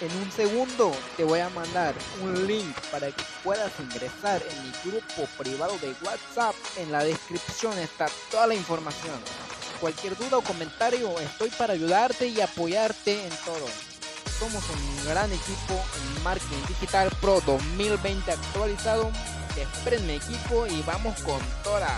En un segundo te voy a mandar un link para que puedas ingresar en mi grupo privado de WhatsApp. En la descripción está toda la información. Cualquier duda o comentario, estoy para ayudarte y apoyarte en todo. Somos un gran equipo en Marketing Digital Pro 2020 actualizado. Te equipo y vamos con toda.